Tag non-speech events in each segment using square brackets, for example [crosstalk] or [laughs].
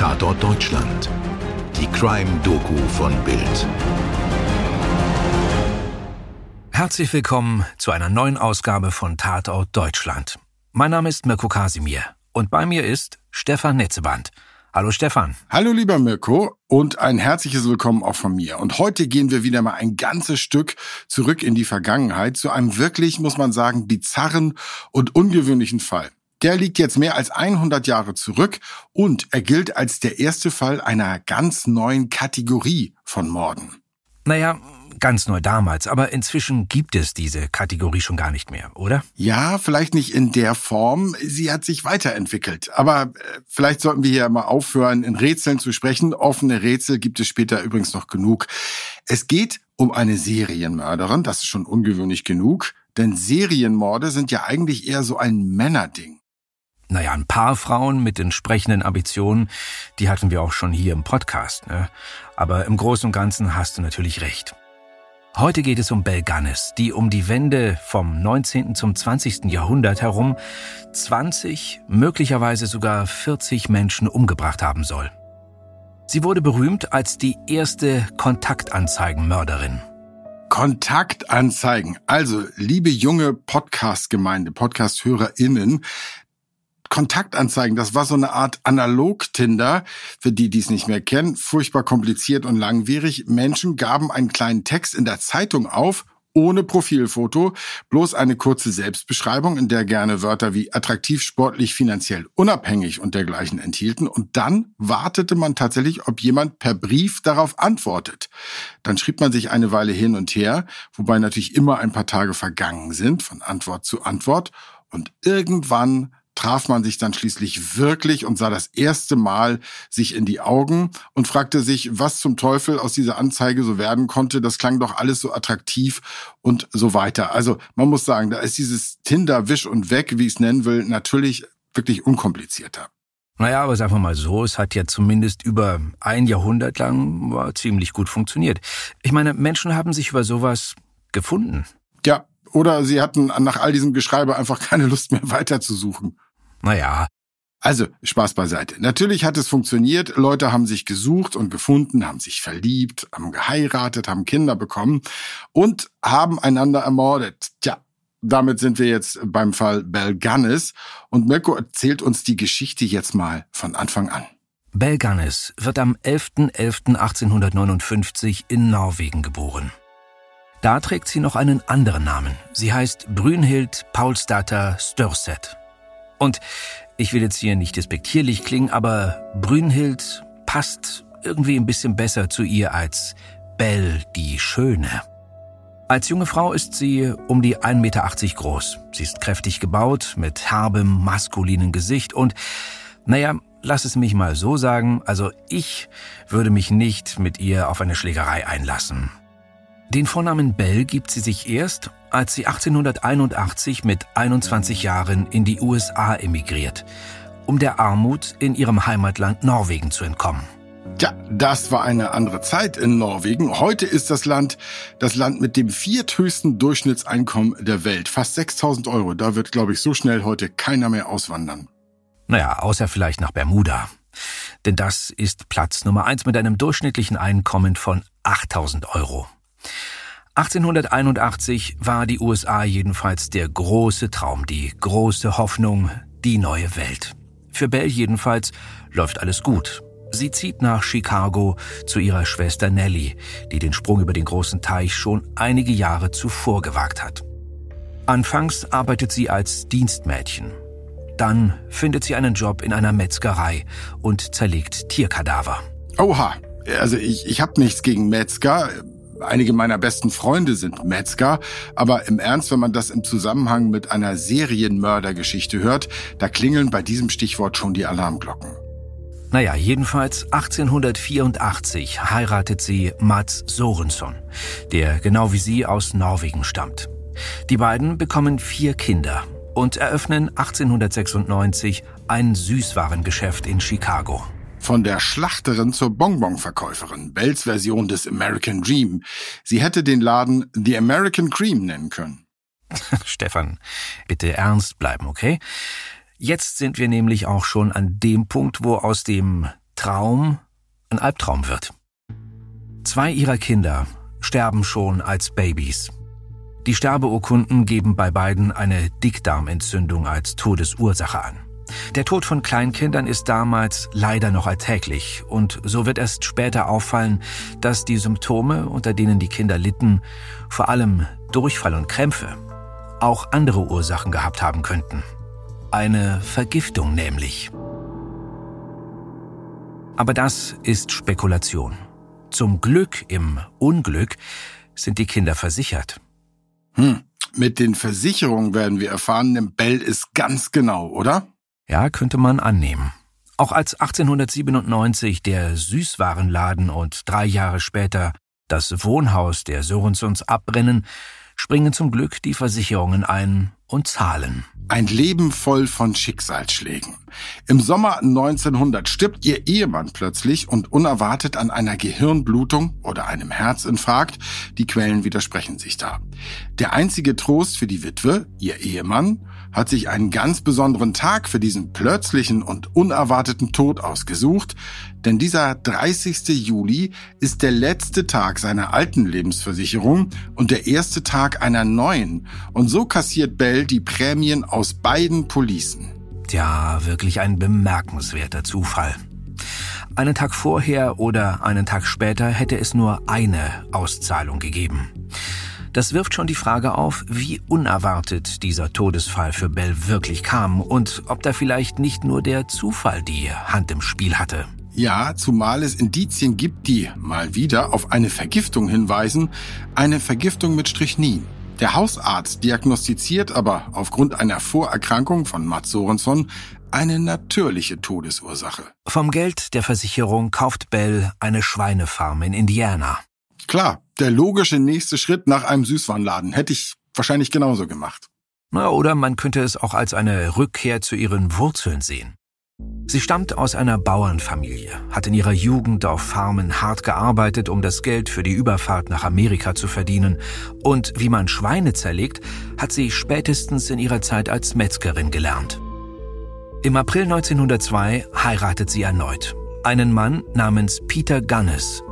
Tatort Deutschland. Die Crime-Doku von Bild. Herzlich willkommen zu einer neuen Ausgabe von Tatort Deutschland. Mein Name ist Mirko Kasimir und bei mir ist Stefan Netzeband. Hallo Stefan. Hallo lieber Mirko und ein herzliches Willkommen auch von mir. Und heute gehen wir wieder mal ein ganzes Stück zurück in die Vergangenheit zu einem wirklich, muss man sagen, bizarren und ungewöhnlichen Fall. Der liegt jetzt mehr als 100 Jahre zurück und er gilt als der erste Fall einer ganz neuen Kategorie von Morden. Naja, ganz neu damals, aber inzwischen gibt es diese Kategorie schon gar nicht mehr, oder? Ja, vielleicht nicht in der Form. Sie hat sich weiterentwickelt. Aber äh, vielleicht sollten wir hier mal aufhören, in Rätseln zu sprechen. Offene Rätsel gibt es später übrigens noch genug. Es geht um eine Serienmörderin. Das ist schon ungewöhnlich genug. Denn Serienmorde sind ja eigentlich eher so ein Männerding. Naja, ein paar Frauen mit entsprechenden Ambitionen, die hatten wir auch schon hier im Podcast. Ne? Aber im Großen und Ganzen hast du natürlich recht. Heute geht es um Belle Gunness, die um die Wende vom 19. zum 20. Jahrhundert herum 20, möglicherweise sogar 40 Menschen umgebracht haben soll. Sie wurde berühmt als die erste Kontaktanzeigenmörderin. Kontaktanzeigen. Also, liebe junge Podcast-Gemeinde, Podcast-HörerInnen, Kontaktanzeigen. Das war so eine Art Analog-Tinder, für die, die es nicht mehr kennen. Furchtbar kompliziert und langwierig. Menschen gaben einen kleinen Text in der Zeitung auf, ohne Profilfoto, bloß eine kurze Selbstbeschreibung, in der gerne Wörter wie attraktiv, sportlich, finanziell unabhängig und dergleichen enthielten. Und dann wartete man tatsächlich, ob jemand per Brief darauf antwortet. Dann schrieb man sich eine Weile hin und her, wobei natürlich immer ein paar Tage vergangen sind, von Antwort zu Antwort. Und irgendwann traf man sich dann schließlich wirklich und sah das erste Mal sich in die Augen und fragte sich, was zum Teufel aus dieser Anzeige so werden konnte. Das klang doch alles so attraktiv und so weiter. Also man muss sagen, da ist dieses Tinder Wisch und Weg, wie ich es nennen will, natürlich wirklich unkomplizierter. Naja, aber sagen wir mal so, es hat ja zumindest über ein Jahrhundert lang ziemlich gut funktioniert. Ich meine, Menschen haben sich über sowas gefunden. Ja, oder sie hatten nach all diesem Geschreibe einfach keine Lust mehr weiterzusuchen. Naja. Also, Spaß beiseite. Natürlich hat es funktioniert. Leute haben sich gesucht und gefunden, haben sich verliebt, haben geheiratet, haben Kinder bekommen und haben einander ermordet. Tja, damit sind wir jetzt beim Fall Bell Gunness. Und Mirko erzählt uns die Geschichte jetzt mal von Anfang an. Bell Gunness wird am 11.11.1859 in Norwegen geboren. Da trägt sie noch einen anderen Namen. Sie heißt Brünhild Paulsdatter Störset. Und ich will jetzt hier nicht despektierlich klingen, aber Brünhild passt irgendwie ein bisschen besser zu ihr als Belle die Schöne. Als junge Frau ist sie um die 1,80 Meter groß. Sie ist kräftig gebaut, mit herbem, maskulinen Gesicht und, naja, lass es mich mal so sagen, also ich würde mich nicht mit ihr auf eine Schlägerei einlassen. Den Vornamen Bell gibt sie sich erst, als sie 1881 mit 21 Jahren in die USA emigriert, um der Armut in ihrem Heimatland Norwegen zu entkommen. Ja, das war eine andere Zeit in Norwegen. Heute ist das Land das Land mit dem vierthöchsten Durchschnittseinkommen der Welt. Fast 6000 Euro. Da wird, glaube ich, so schnell heute keiner mehr auswandern. Naja, außer vielleicht nach Bermuda. Denn das ist Platz Nummer eins mit einem durchschnittlichen Einkommen von 8000 Euro. 1881 war die USA jedenfalls der große Traum, die große Hoffnung, die neue Welt. Für Belle jedenfalls läuft alles gut. Sie zieht nach Chicago zu ihrer Schwester Nellie, die den Sprung über den großen Teich schon einige Jahre zuvor gewagt hat. Anfangs arbeitet sie als Dienstmädchen. Dann findet sie einen Job in einer Metzgerei und zerlegt Tierkadaver. Oha, also ich, ich habe nichts gegen Metzger. Einige meiner besten Freunde sind Metzger, aber im Ernst, wenn man das im Zusammenhang mit einer Serienmördergeschichte hört, da klingeln bei diesem Stichwort schon die Alarmglocken. Naja, jedenfalls 1884 heiratet sie Mats Sorensson, der genau wie sie aus Norwegen stammt. Die beiden bekommen vier Kinder und eröffnen 1896 ein Süßwarengeschäft in Chicago. Von der Schlachterin zur Bonbonverkäuferin, Bells Version des American Dream. Sie hätte den Laden The American Cream nennen können. [laughs] Stefan, bitte ernst bleiben, okay? Jetzt sind wir nämlich auch schon an dem Punkt, wo aus dem Traum ein Albtraum wird. Zwei ihrer Kinder sterben schon als Babys. Die Sterbeurkunden geben bei beiden eine Dickdarmentzündung als Todesursache an. Der Tod von Kleinkindern ist damals leider noch alltäglich und so wird erst später auffallen, dass die Symptome, unter denen die Kinder litten, vor allem Durchfall und Krämpfe, auch andere Ursachen gehabt haben könnten. Eine Vergiftung nämlich. Aber das ist Spekulation. Zum Glück im Unglück sind die Kinder versichert. Hm. Mit den Versicherungen werden wir erfahren, nimmt Bell es ganz genau, oder? Ja, könnte man annehmen. Auch als 1897 der Süßwarenladen und drei Jahre später das Wohnhaus der Sörensons abbrennen, springen zum Glück die Versicherungen ein und zahlen. Ein Leben voll von Schicksalsschlägen. Im Sommer 1900 stirbt ihr Ehemann plötzlich und unerwartet an einer Gehirnblutung oder einem Herzinfarkt. Die Quellen widersprechen sich da. Der einzige Trost für die Witwe, ihr Ehemann, hat sich einen ganz besonderen Tag für diesen plötzlichen und unerwarteten Tod ausgesucht, denn dieser 30. Juli ist der letzte Tag seiner alten Lebensversicherung und der erste Tag einer neuen. Und so kassiert Bell die Prämien aus beiden Policen. Tja, wirklich ein bemerkenswerter Zufall. Einen Tag vorher oder einen Tag später hätte es nur eine Auszahlung gegeben. Das wirft schon die Frage auf, wie unerwartet dieser Todesfall für Bell wirklich kam und ob da vielleicht nicht nur der Zufall die Hand im Spiel hatte. Ja, zumal es Indizien gibt, die mal wieder auf eine Vergiftung hinweisen, eine Vergiftung mit Strychnin. Der Hausarzt diagnostiziert aber aufgrund einer Vorerkrankung von Mats Sorenson eine natürliche Todesursache. Vom Geld der Versicherung kauft Bell eine Schweinefarm in Indiana. Klar, der logische nächste Schritt nach einem Süßwarenladen. Hätte ich wahrscheinlich genauso gemacht. Na, oder man könnte es auch als eine Rückkehr zu ihren Wurzeln sehen. Sie stammt aus einer Bauernfamilie, hat in ihrer Jugend auf Farmen hart gearbeitet, um das Geld für die Überfahrt nach Amerika zu verdienen. Und wie man Schweine zerlegt, hat sie spätestens in ihrer Zeit als Metzgerin gelernt. Im April 1902 heiratet sie erneut. Einen Mann namens Peter Gunnes,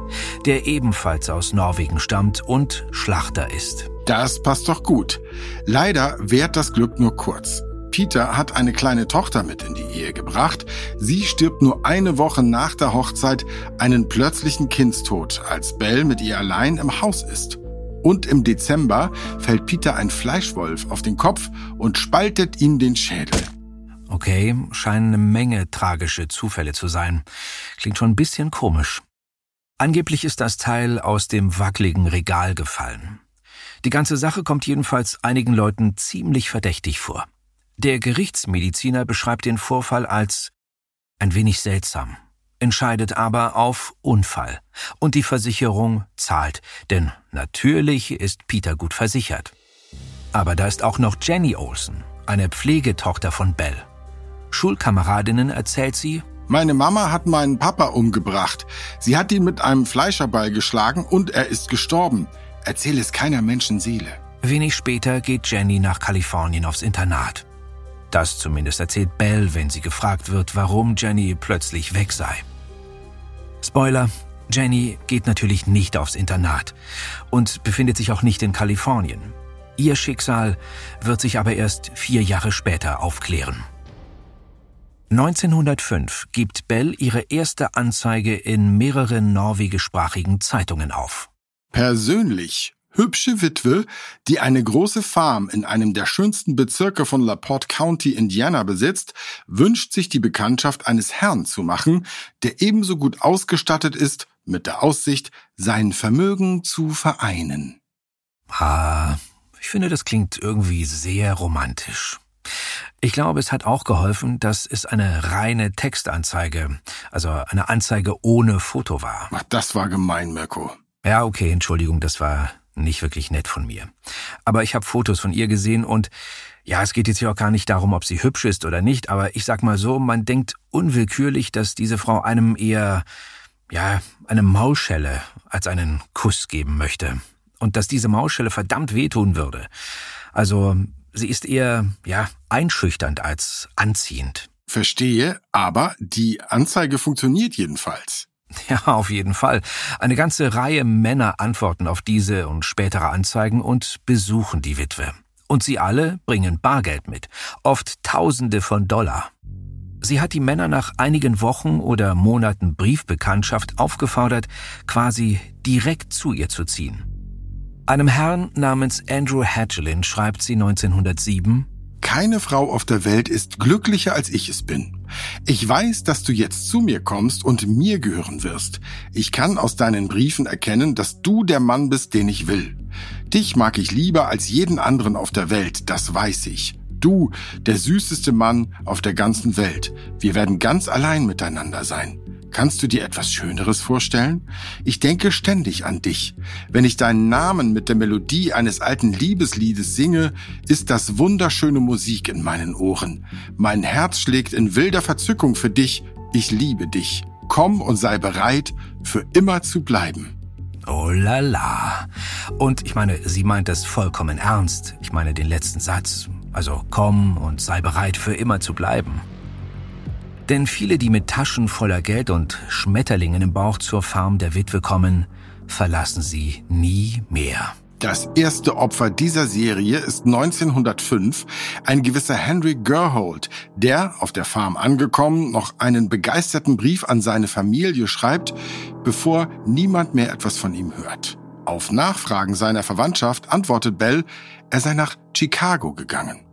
der ebenfalls aus Norwegen stammt und Schlachter ist. Das passt doch gut. Leider währt das Glück nur kurz. Peter hat eine kleine Tochter mit in die Ehe gebracht. Sie stirbt nur eine Woche nach der Hochzeit einen plötzlichen Kindstod, als Belle mit ihr allein im Haus ist. Und im Dezember fällt Peter ein Fleischwolf auf den Kopf und spaltet ihm den Schädel. Okay, scheinen eine Menge tragische Zufälle zu sein. Klingt schon ein bisschen komisch. Angeblich ist das Teil aus dem wackeligen Regal gefallen. Die ganze Sache kommt jedenfalls einigen Leuten ziemlich verdächtig vor. Der Gerichtsmediziner beschreibt den Vorfall als ein wenig seltsam, entscheidet aber auf Unfall. Und die Versicherung zahlt, denn natürlich ist Peter gut versichert. Aber da ist auch noch Jenny Olsen, eine Pflegetochter von Bell. Schulkameradinnen erzählt sie, meine Mama hat meinen Papa umgebracht. Sie hat ihn mit einem Fleischerball geschlagen und er ist gestorben. Erzähl es keiner Menschenseele. Wenig später geht Jenny nach Kalifornien aufs Internat. Das zumindest erzählt Belle, wenn sie gefragt wird, warum Jenny plötzlich weg sei. Spoiler, Jenny geht natürlich nicht aufs Internat und befindet sich auch nicht in Kalifornien. Ihr Schicksal wird sich aber erst vier Jahre später aufklären. 1905 gibt Bell ihre erste Anzeige in mehreren norwegischsprachigen Zeitungen auf. Persönlich hübsche Witwe, die eine große Farm in einem der schönsten Bezirke von LaPorte County, Indiana besitzt, wünscht sich die Bekanntschaft eines Herrn zu machen, der ebenso gut ausgestattet ist, mit der Aussicht, sein Vermögen zu vereinen. Ah, ich finde, das klingt irgendwie sehr romantisch. Ich glaube, es hat auch geholfen, dass es eine reine Textanzeige, also eine Anzeige ohne Foto war. Ach, das war gemein, Mirko. Ja, okay, Entschuldigung, das war nicht wirklich nett von mir. Aber ich habe Fotos von ihr gesehen und ja, es geht jetzt hier auch gar nicht darum, ob sie hübsch ist oder nicht, aber ich sag mal so, man denkt unwillkürlich, dass diese Frau einem eher, ja, eine Maulschelle als einen Kuss geben möchte. Und dass diese Maulschelle verdammt wehtun würde. Also Sie ist eher, ja, einschüchternd als anziehend. Verstehe, aber die Anzeige funktioniert jedenfalls. [laughs] Ja, auf jeden Fall. Eine ganze Reihe Männer antworten auf diese und spätere Anzeigen und besuchen die Witwe. Und sie alle bringen Bargeld mit, oft Tausende von Dollar. Sie hat die Männer nach einigen Wochen oder Monaten Briefbekanntschaft aufgefordert, quasi direkt zu ihr zu ziehen. Einem Herrn namens Andrew Hatchelin schreibt sie 1907, keine Frau auf der Welt ist glücklicher als ich es bin. Ich weiß, dass du jetzt zu mir kommst und mir gehören wirst. Ich kann aus deinen Briefen erkennen, dass du der Mann bist, den ich will. Dich mag ich lieber als jeden anderen auf der Welt, das weiß ich. Du, der süßeste Mann auf der ganzen Welt. Wir werden ganz allein miteinander sein. Kannst du dir etwas Schöneres vorstellen? Ich denke ständig an dich. Wenn ich deinen Namen mit der Melodie eines alten Liebesliedes singe, ist das wunderschöne Musik in meinen Ohren. Mein Herz schlägt in wilder Verzückung für dich. Ich liebe dich. Komm und sei bereit, für immer zu bleiben. Oh la la. Und ich meine, sie meint das vollkommen ernst. Ich meine den letzten Satz. Also komm und sei bereit, für immer zu bleiben. Denn viele, die mit Taschen voller Geld und Schmetterlingen im Bauch zur Farm der Witwe kommen, verlassen sie nie mehr. Das erste Opfer dieser Serie ist 1905 ein gewisser Henry Gerhold, der, auf der Farm angekommen, noch einen begeisterten Brief an seine Familie schreibt, bevor niemand mehr etwas von ihm hört. Auf Nachfragen seiner Verwandtschaft antwortet Bell, er sei nach Chicago gegangen.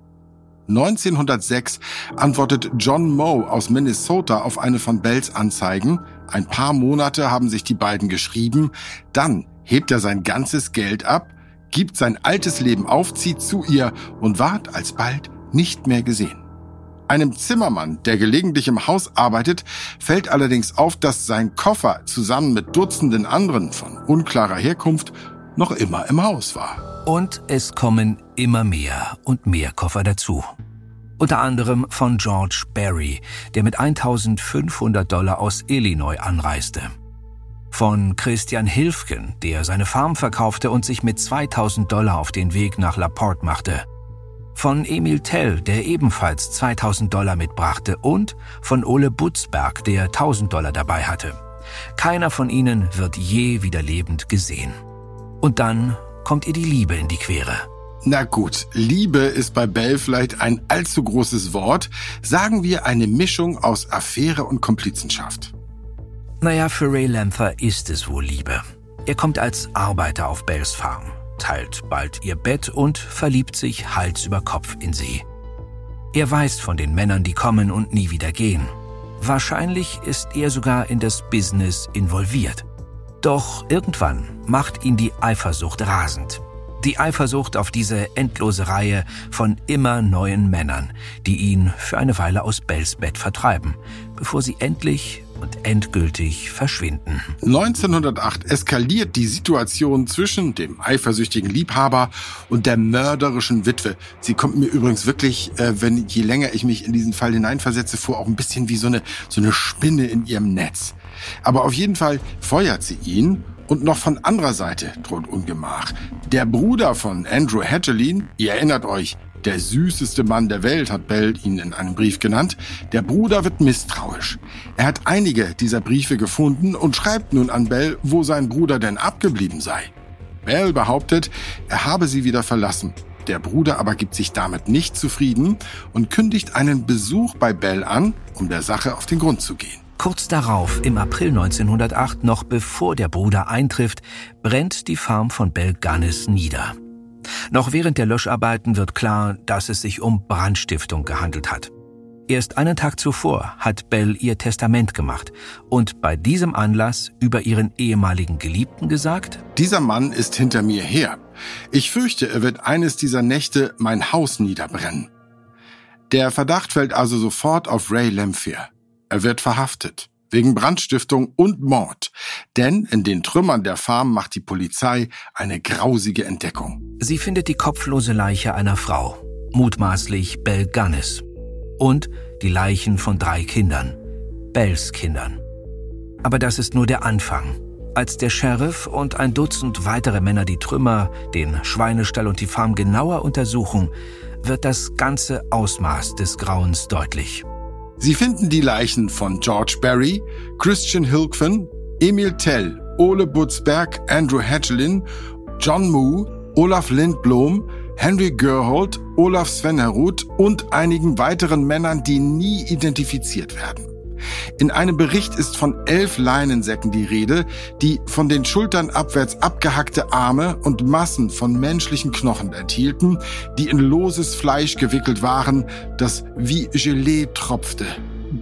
1906 antwortet John Moe aus Minnesota auf eine von Bells Anzeigen. Ein paar Monate haben sich die beiden geschrieben. Dann hebt er sein ganzes Geld ab, gibt sein altes Leben auf, zieht zu ihr und ward alsbald nicht mehr gesehen. Einem Zimmermann, der gelegentlich im Haus arbeitet, fällt allerdings auf, dass sein Koffer zusammen mit Dutzenden anderen von unklarer Herkunft noch immer im Haus war. Und es kommen immer mehr und mehr Koffer dazu. Unter anderem von George Barry, der mit 1500 Dollar aus Illinois anreiste. Von Christian Hilfgen, der seine Farm verkaufte und sich mit 2000 Dollar auf den Weg nach Laporte machte. Von Emil Tell, der ebenfalls 2000 Dollar mitbrachte. Und von Ole Butzberg, der 1000 Dollar dabei hatte. Keiner von ihnen wird je wieder lebend gesehen. Und dann kommt ihr die Liebe in die Quere. Na gut, Liebe ist bei Bell vielleicht ein allzu großes Wort. Sagen wir eine Mischung aus Affäre und Komplizenschaft. Naja, für Ray Lanther ist es wohl Liebe. Er kommt als Arbeiter auf Bells Farm, teilt bald ihr Bett und verliebt sich Hals über Kopf in sie. Er weiß von den Männern, die kommen und nie wieder gehen. Wahrscheinlich ist er sogar in das Business involviert. Doch irgendwann macht ihn die Eifersucht rasend. Die Eifersucht auf diese endlose Reihe von immer neuen Männern, die ihn für eine Weile aus Bells Bett vertreiben, bevor sie endlich und endgültig verschwinden. 1908 eskaliert die Situation zwischen dem eifersüchtigen Liebhaber und der mörderischen Witwe. Sie kommt mir übrigens wirklich, äh, wenn je länger ich mich in diesen Fall hineinversetze, vor auch ein bisschen wie so eine so eine Spinne in ihrem Netz. Aber auf jeden Fall feuert sie ihn und noch von anderer Seite droht Ungemach. Der Bruder von Andrew Hatchelin, ihr erinnert euch, der süßeste Mann der Welt, hat Bell ihn in einem Brief genannt. Der Bruder wird misstrauisch. Er hat einige dieser Briefe gefunden und schreibt nun an Bell, wo sein Bruder denn abgeblieben sei. Bell behauptet, er habe sie wieder verlassen. Der Bruder aber gibt sich damit nicht zufrieden und kündigt einen Besuch bei Bell an, um der Sache auf den Grund zu gehen. Kurz darauf, im April 1908, noch bevor der Bruder eintrifft, brennt die Farm von Belganis nieder. Noch während der Löscharbeiten wird klar, dass es sich um Brandstiftung gehandelt hat. Erst einen Tag zuvor hat Bell ihr Testament gemacht und bei diesem Anlass über ihren ehemaligen Geliebten gesagt, Dieser Mann ist hinter mir her. Ich fürchte, er wird eines dieser Nächte mein Haus niederbrennen. Der Verdacht fällt also sofort auf Ray Lamphere. Er wird verhaftet. Wegen Brandstiftung und Mord. Denn in den Trümmern der Farm macht die Polizei eine grausige Entdeckung. Sie findet die kopflose Leiche einer Frau, mutmaßlich Bell Gunnis. Und die Leichen von drei Kindern, Bells Kindern. Aber das ist nur der Anfang. Als der Sheriff und ein Dutzend weitere Männer die Trümmer, den Schweinestall und die Farm genauer untersuchen, wird das ganze Ausmaß des Grauens deutlich. Sie finden die Leichen von George Barry, Christian Hilkven, Emil Tell, Ole Butzberg, Andrew Hatchelin, John Moo, Olaf Lindblom, Henry Gerhold, Olaf Svenherud und einigen weiteren Männern, die nie identifiziert werden. In einem Bericht ist von elf Leinensäcken die Rede, die von den Schultern abwärts abgehackte Arme und Massen von menschlichen Knochen enthielten, die in loses Fleisch gewickelt waren, das wie Gelee tropfte.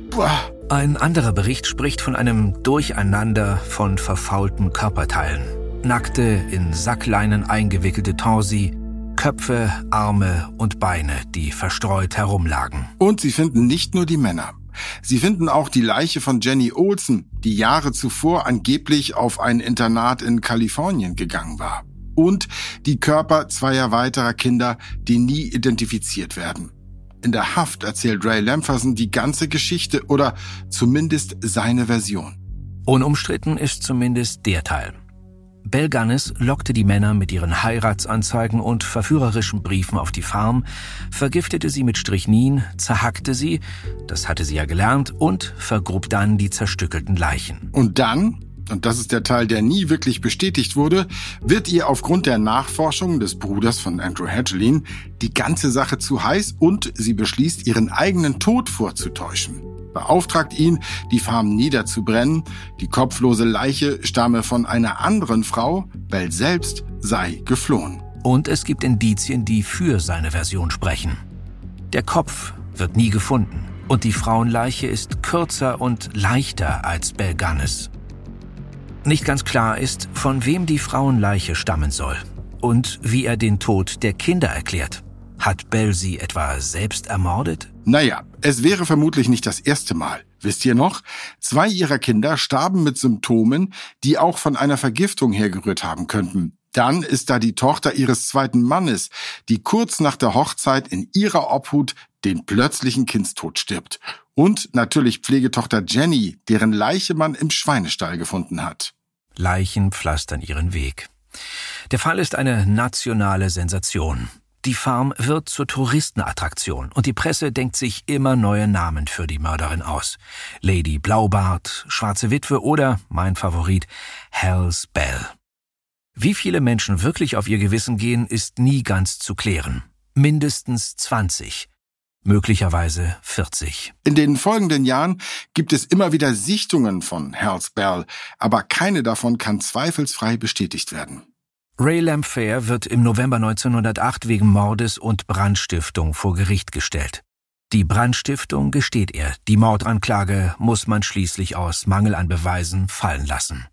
Boah. Ein anderer Bericht spricht von einem Durcheinander von verfaulten Körperteilen. Nackte, in Sackleinen eingewickelte Torsi, Köpfe, Arme und Beine, die verstreut herumlagen. Und sie finden nicht nur die Männer. Sie finden auch die Leiche von Jenny Olsen, die Jahre zuvor angeblich auf ein Internat in Kalifornien gegangen war. Und die Körper zweier weiterer Kinder, die nie identifiziert werden. In der Haft erzählt Ray Lampherson die ganze Geschichte oder zumindest seine Version. Unumstritten ist zumindest der Teil. Belganis lockte die Männer mit ihren Heiratsanzeigen und verführerischen Briefen auf die Farm, vergiftete sie mit Strychnin, zerhackte sie, das hatte sie ja gelernt, und vergrub dann die zerstückelten Leichen. Und dann, und das ist der Teil, der nie wirklich bestätigt wurde, wird ihr aufgrund der Nachforschungen des Bruders von Andrew Hedgelin die ganze Sache zu heiß und sie beschließt, ihren eigenen Tod vorzutäuschen beauftragt ihn, die Farm niederzubrennen. Die kopflose Leiche stamme von einer anderen Frau, Bell selbst sei geflohen. Und es gibt Indizien, die für seine Version sprechen. Der Kopf wird nie gefunden und die Frauenleiche ist kürzer und leichter als Belganis. Nicht ganz klar ist, von wem die Frauenleiche stammen soll und wie er den Tod der Kinder erklärt. Hat Bell sie etwa selbst ermordet? Naja, es wäre vermutlich nicht das erste Mal. Wisst ihr noch? Zwei ihrer Kinder starben mit Symptomen, die auch von einer Vergiftung hergerührt haben könnten. Dann ist da die Tochter ihres zweiten Mannes, die kurz nach der Hochzeit in ihrer Obhut den plötzlichen Kindstod stirbt. Und natürlich Pflegetochter Jenny, deren Leiche man im Schweinestall gefunden hat. Leichen pflastern ihren Weg. Der Fall ist eine nationale Sensation. Die Farm wird zur Touristenattraktion und die Presse denkt sich immer neue Namen für die Mörderin aus. Lady Blaubart, Schwarze Witwe oder, mein Favorit, Hell's Bell. Wie viele Menschen wirklich auf ihr Gewissen gehen, ist nie ganz zu klären. Mindestens 20 möglicherweise 40. In den folgenden Jahren gibt es immer wieder Sichtungen von Hell's Bell, aber keine davon kann zweifelsfrei bestätigt werden. Ray Lamphere wird im November 1908 wegen Mordes und Brandstiftung vor Gericht gestellt. Die Brandstiftung gesteht er, die Mordanklage muss man schließlich aus Mangel an Beweisen fallen lassen.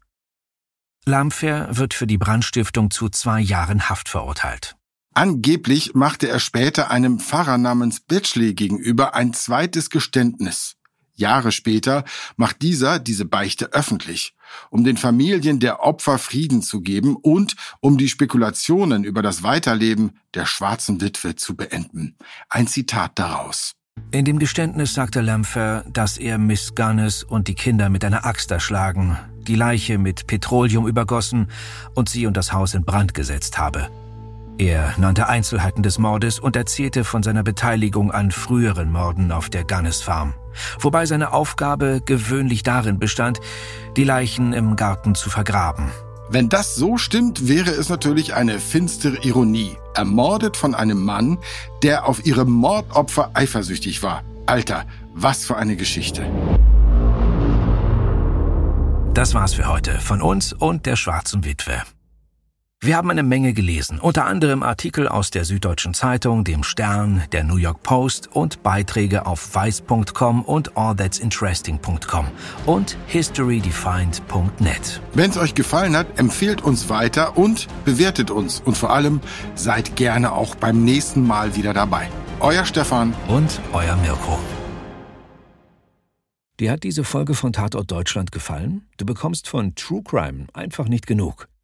Lamphere wird für die Brandstiftung zu zwei Jahren Haft verurteilt. Angeblich machte er später einem Pfarrer namens Bitchley gegenüber ein zweites Geständnis. Jahre später macht dieser diese Beichte öffentlich, um den Familien der Opfer Frieden zu geben und um die Spekulationen über das Weiterleben der schwarzen Witwe zu beenden. Ein Zitat daraus. In dem Geständnis sagte Lampher, dass er Miss Gunnes und die Kinder mit einer Axt erschlagen, die Leiche mit Petroleum übergossen und sie und das Haus in Brand gesetzt habe. Er nannte Einzelheiten des Mordes und erzählte von seiner Beteiligung an früheren Morden auf der Gunnes Farm wobei seine Aufgabe gewöhnlich darin bestand, die Leichen im Garten zu vergraben. Wenn das so stimmt, wäre es natürlich eine finstere Ironie. Ermordet von einem Mann, der auf ihrem Mordopfer eifersüchtig war. Alter, was für eine Geschichte. Das war's für heute von uns und der schwarzen Witwe. Wir haben eine Menge gelesen, unter anderem Artikel aus der Süddeutschen Zeitung, dem Stern, der New York Post und Beiträge auf weiß.com und allthat'sinteresting.com und historydefined.net. Wenn es euch gefallen hat, empfehlt uns weiter und bewertet uns und vor allem seid gerne auch beim nächsten Mal wieder dabei. Euer Stefan und euer Mirko. Dir hat diese Folge von Tatort Deutschland gefallen? Du bekommst von True Crime einfach nicht genug.